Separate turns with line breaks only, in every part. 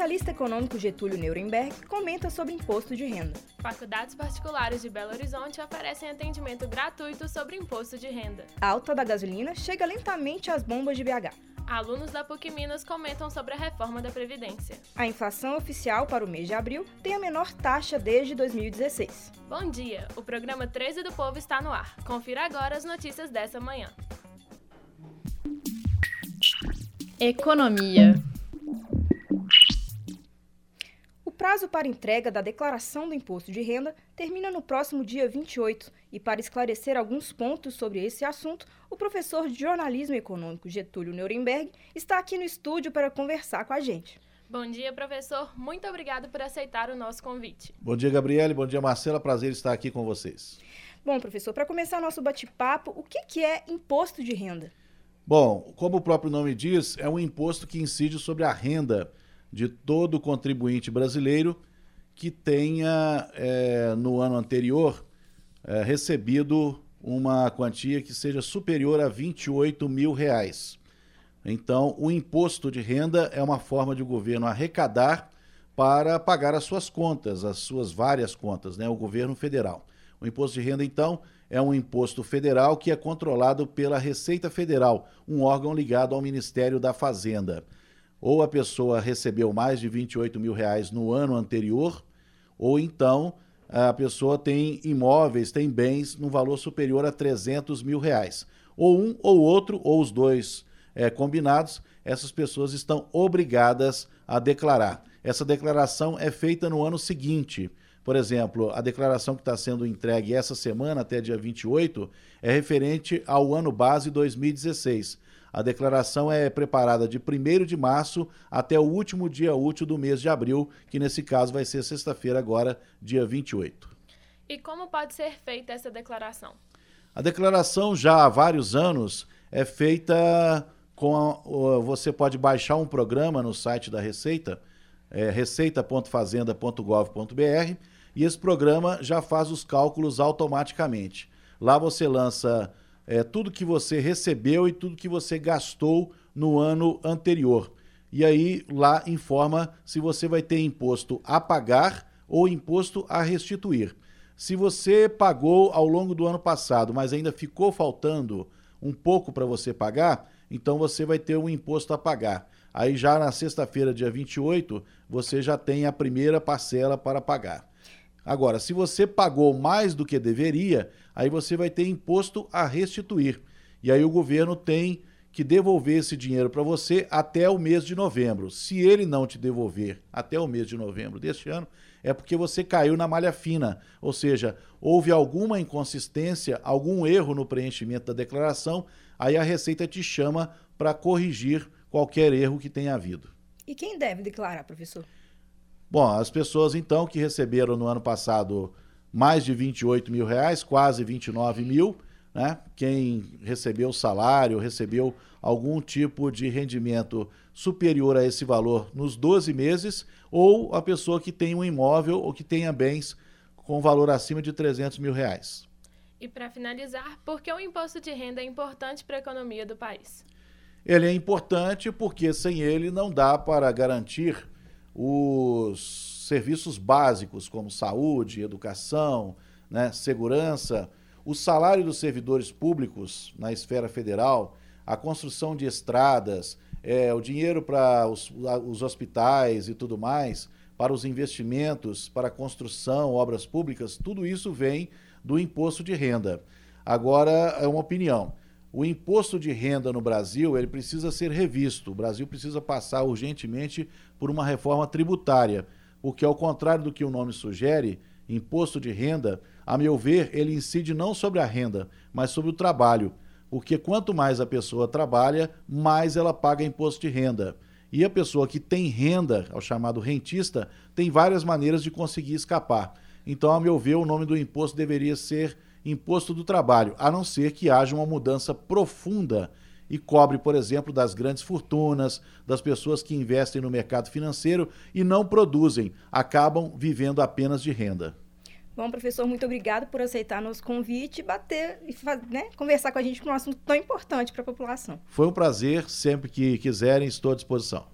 especialista econômico Getúlio Nuremberg comenta sobre imposto de renda.
Faculdades particulares de Belo Horizonte oferecem atendimento gratuito sobre imposto de renda.
A alta da gasolina chega lentamente às bombas de BH.
Alunos da PUC Minas comentam sobre a reforma da Previdência.
A inflação oficial para o mês de abril tem a menor taxa desde 2016.
Bom dia, o programa 13 do Povo está no ar. Confira agora as notícias dessa manhã.
Economia.
Prazo para entrega da declaração do imposto de renda termina no próximo dia 28 e para esclarecer alguns pontos sobre esse assunto, o professor de jornalismo econômico Getúlio Nuremberg está aqui no estúdio para conversar com a gente.
Bom dia, professor. Muito obrigado por aceitar o nosso convite.
Bom dia, Gabriele. Bom dia, Marcela. Prazer estar aqui com vocês.
Bom, professor, para começar nosso bate-papo, o que, que é imposto de renda?
Bom, como o próprio nome diz, é um imposto que incide sobre a renda de todo contribuinte brasileiro que tenha, é, no ano anterior, é, recebido uma quantia que seja superior a 28 mil reais. Então, o imposto de renda é uma forma de o governo arrecadar para pagar as suas contas, as suas várias contas, né? o governo federal. O imposto de renda, então, é um imposto federal que é controlado pela Receita Federal, um órgão ligado ao Ministério da Fazenda ou a pessoa recebeu mais de 28 mil reais no ano anterior, ou então a pessoa tem imóveis, tem bens no valor superior a 300 mil reais. Ou um ou outro, ou os dois é, combinados, essas pessoas estão obrigadas a declarar. Essa declaração é feita no ano seguinte. Por exemplo, a declaração que está sendo entregue essa semana, até dia 28, é referente ao ano base 2016. A declaração é preparada de 1 de março até o último dia útil do mês de abril, que nesse caso vai ser sexta-feira, agora, dia 28.
E como pode ser feita essa declaração?
A declaração já há vários anos é feita com. A, você pode baixar um programa no site da Receita, é, receita.fazenda.gov.br, e esse programa já faz os cálculos automaticamente. Lá você lança é, tudo que você recebeu e tudo que você gastou no ano anterior. E aí lá informa se você vai ter imposto a pagar ou imposto a restituir. Se você pagou ao longo do ano passado, mas ainda ficou faltando um pouco para você pagar, então você vai ter um imposto a pagar. Aí já na sexta-feira, dia 28, você já tem a primeira parcela para pagar. Agora, se você pagou mais do que deveria, aí você vai ter imposto a restituir. E aí o governo tem que devolver esse dinheiro para você até o mês de novembro. Se ele não te devolver até o mês de novembro deste ano, é porque você caiu na malha fina, ou seja, houve alguma inconsistência, algum erro no preenchimento da declaração, aí a Receita te chama para corrigir qualquer erro que tenha havido.
E quem deve declarar, professor?
Bom, as pessoas então que receberam no ano passado mais de 28 mil reais, quase 29 mil, né? Quem recebeu salário, recebeu algum tipo de rendimento superior a esse valor nos 12 meses, ou a pessoa que tem um imóvel ou que tenha bens com valor acima de 300 mil reais.
E para finalizar, por que o imposto de renda é importante para a economia do país?
Ele é importante porque sem ele não dá para garantir os serviços básicos como saúde, educação, né, segurança, o salário dos servidores públicos na esfera federal, a construção de estradas, é, o dinheiro para os, os hospitais e tudo mais, para os investimentos, para a construção, obras públicas, tudo isso vem do imposto de renda. Agora, é uma opinião o imposto de renda no Brasil ele precisa ser revisto. O Brasil precisa passar urgentemente por uma reforma tributária, porque ao contrário do que o nome sugere, imposto de renda, a meu ver, ele incide não sobre a renda, mas sobre o trabalho. Porque quanto mais a pessoa trabalha, mais ela paga imposto de renda. E a pessoa que tem renda, ao chamado rentista, tem várias maneiras de conseguir escapar. Então, a meu ver, o nome do imposto deveria ser imposto do trabalho, a não ser que haja uma mudança profunda e cobre, por exemplo, das grandes fortunas, das pessoas que investem no mercado financeiro e não produzem, acabam vivendo apenas de renda.
Bom, professor, muito obrigado por aceitar nosso convite e bater e né, conversar com a gente com um assunto tão importante para a população.
Foi um prazer, sempre que quiserem, estou à disposição.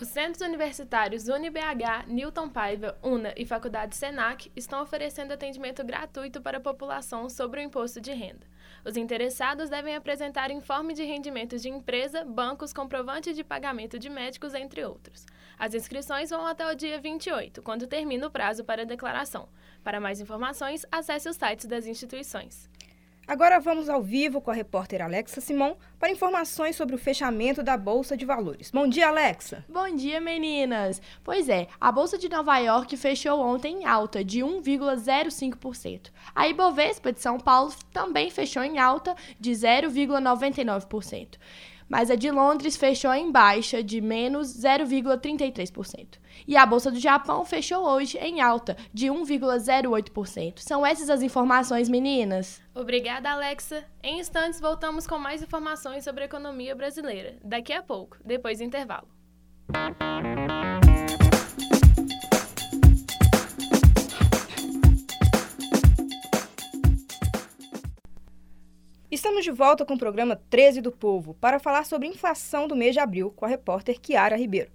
Os centros universitários UniBH, Newton Paiva, UNA e Faculdade Senac estão oferecendo atendimento gratuito para a população sobre o imposto de renda. Os interessados devem apresentar informe de rendimentos de empresa, bancos, comprovante de pagamento de médicos, entre outros. As inscrições vão até o dia 28, quando termina o prazo para a declaração. Para mais informações, acesse os sites das instituições.
Agora vamos ao vivo com a repórter Alexa Simon para informações sobre o fechamento da Bolsa de Valores. Bom dia, Alexa.
Bom dia, meninas. Pois é, a Bolsa de Nova York fechou ontem em alta de 1,05%. A Ibovespa de São Paulo também fechou em alta de 0,99% mas a de Londres fechou em baixa de menos 0,33%. E a Bolsa do Japão fechou hoje em alta de 1,08%. São essas as informações, meninas?
Obrigada, Alexa. Em instantes, voltamos com mais informações sobre a economia brasileira. Daqui a pouco, depois do intervalo.
Estamos de volta com o programa 13 do Povo para falar sobre inflação do mês de abril com a repórter Kiara Ribeiro.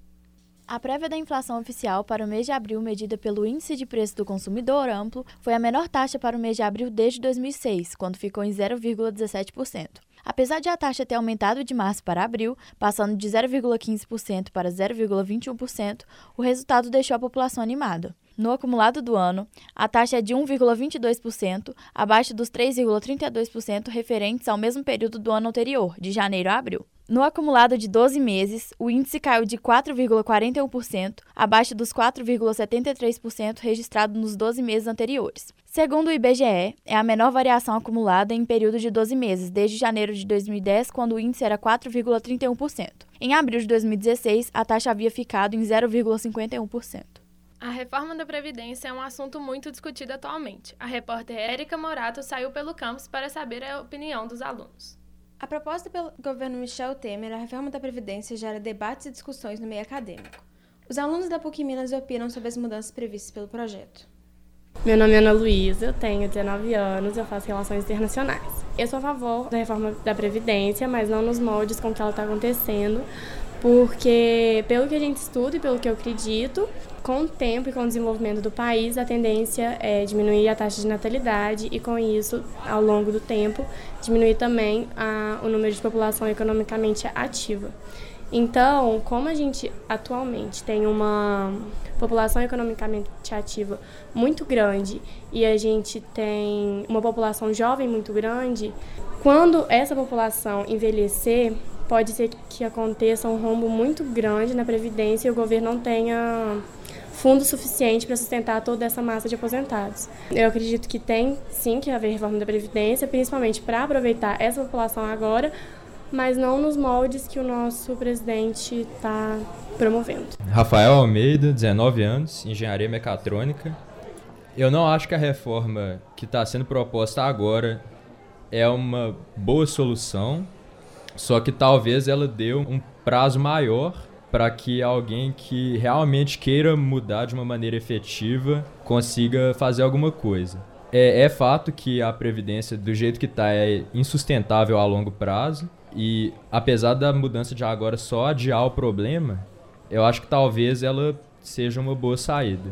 A prévia da inflação oficial para o mês de abril, medida pelo Índice de Preço do Consumidor Amplo, foi a menor taxa para o mês de abril desde 2006, quando ficou em 0,17%. Apesar de a taxa ter aumentado de março para abril, passando de 0,15% para 0,21%, o resultado deixou a população animada. No acumulado do ano, a taxa é de 1,22%, abaixo dos 3,32% referentes ao mesmo período do ano anterior, de janeiro a abril. No acumulado de 12 meses, o índice caiu de 4,41%, abaixo dos 4,73% registrado nos 12 meses anteriores. Segundo o IBGE, é a menor variação acumulada em período de 12 meses, desde janeiro de 2010, quando o índice era 4,31%. Em abril de 2016, a taxa havia ficado em 0,51%.
A reforma da Previdência é um assunto muito discutido atualmente. A repórter Érica Morato saiu pelo campus para saber a opinião dos alunos.
A proposta pelo governo Michel Temer, a reforma da Previdência gera debates e discussões no meio acadêmico. Os alunos da PUC Minas opinam sobre as mudanças previstas pelo projeto.
Meu nome é Ana Luísa, eu tenho 19 anos, eu faço relações internacionais. Eu sou a favor da reforma da Previdência, mas não nos moldes com que ela está acontecendo, porque, pelo que a gente estuda e pelo que eu acredito, com o tempo e com o desenvolvimento do país, a tendência é diminuir a taxa de natalidade e, com isso, ao longo do tempo, diminuir também a, o número de população economicamente ativa. Então, como a gente atualmente tem uma população economicamente ativa muito grande e a gente tem uma população jovem muito grande, quando essa população envelhecer, pode ser que aconteça um rombo muito grande na Previdência e o governo não tenha fundo suficiente para sustentar toda essa massa de aposentados. Eu acredito que tem sim que haver reforma da Previdência, principalmente para aproveitar essa população agora, mas não nos moldes que o nosso presidente está promovendo.
Rafael Almeida, 19 anos, engenharia mecatrônica. Eu não acho que a reforma que está sendo proposta agora é uma boa solução só que talvez ela dê um prazo maior para que alguém que realmente queira mudar de uma maneira efetiva consiga fazer alguma coisa. É, é fato que a previdência do jeito que está é insustentável a longo prazo e apesar da mudança de agora só adiar o problema, eu acho que talvez ela seja uma boa saída.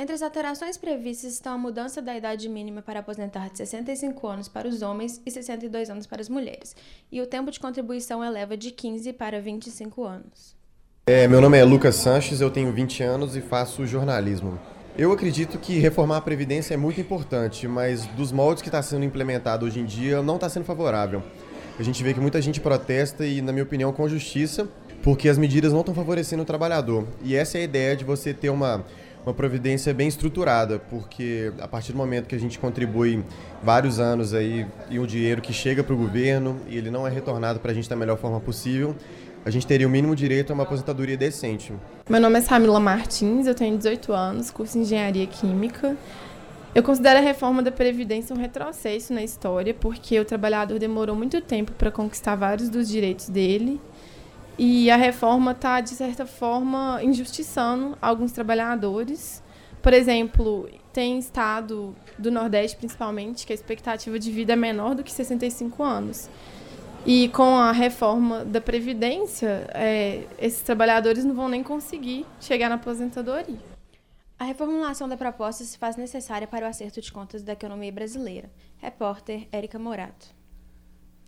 Entre as alterações previstas estão a mudança da idade mínima para aposentar de 65 anos para os homens e 62 anos para as mulheres, e o tempo de contribuição eleva de 15 para 25 anos.
É, meu nome é Lucas Sanches, eu tenho 20 anos e faço jornalismo. Eu acredito que reformar a Previdência é muito importante, mas dos moldes que está sendo implementado hoje em dia não está sendo favorável. A gente vê que muita gente protesta e, na minha opinião, com justiça, porque as medidas não estão favorecendo o trabalhador. E essa é a ideia de você ter uma uma providência bem estruturada, porque a partir do momento que a gente contribui vários anos aí e um dinheiro que chega para o governo e ele não é retornado para a gente da melhor forma possível, a gente teria o mínimo direito a uma aposentadoria decente.
Meu nome é Samila Martins, eu tenho 18 anos, curso em Engenharia Química. Eu considero a reforma da Previdência um retrocesso na história, porque o trabalhador demorou muito tempo para conquistar vários dos direitos dele e a reforma está, de certa forma, injustiçando alguns trabalhadores, Por exemplo, tem estado do Nordeste, principalmente, que a expectativa de vida é menor do que 65 anos. E com a reforma da Previdência, é, esses trabalhadores não vão nem conseguir chegar na aposentadoria.
A reformulação da proposta se faz necessária para o acerto de contas da economia brasileira. Repórter Érica Morato.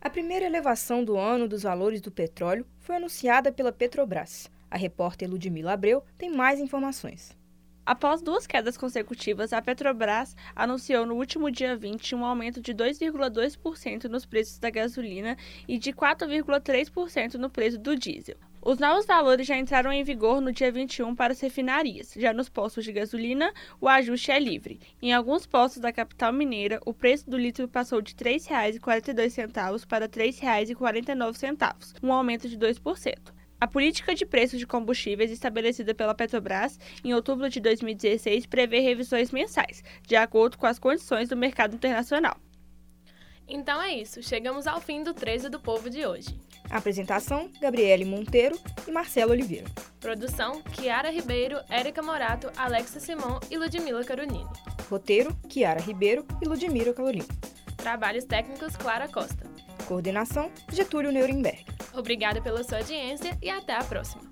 A primeira elevação do ano dos valores do petróleo foi anunciada pela Petrobras. A repórter Ludmila Abreu tem mais informações.
Após duas quedas consecutivas, a Petrobras anunciou no último dia 20 um aumento de 2,2% nos preços da gasolina e de 4,3% no preço do diesel. Os novos valores já entraram em vigor no dia 21 para as refinarias. Já nos postos de gasolina, o ajuste é livre. Em alguns postos da capital mineira, o preço do litro passou de R$ 3,42 para R$ 3,49, um aumento de 2%. A política de preços de combustíveis estabelecida pela Petrobras em outubro de 2016 prevê revisões mensais, de acordo com as condições do mercado internacional.
Então é isso, chegamos ao fim do 13 do Povo de hoje.
Apresentação: Gabriele Monteiro e Marcelo Oliveira.
Produção: Kiara Ribeiro, Érica Morato, Alexa Simão e Ludmila Carolini.
Roteiro: Kiara Ribeiro e Ludmila Carolini.
Trabalhos técnicos: Clara Costa.
Coordenação: Getúlio Nuremberg.
Obrigada pela sua audiência e até a próxima.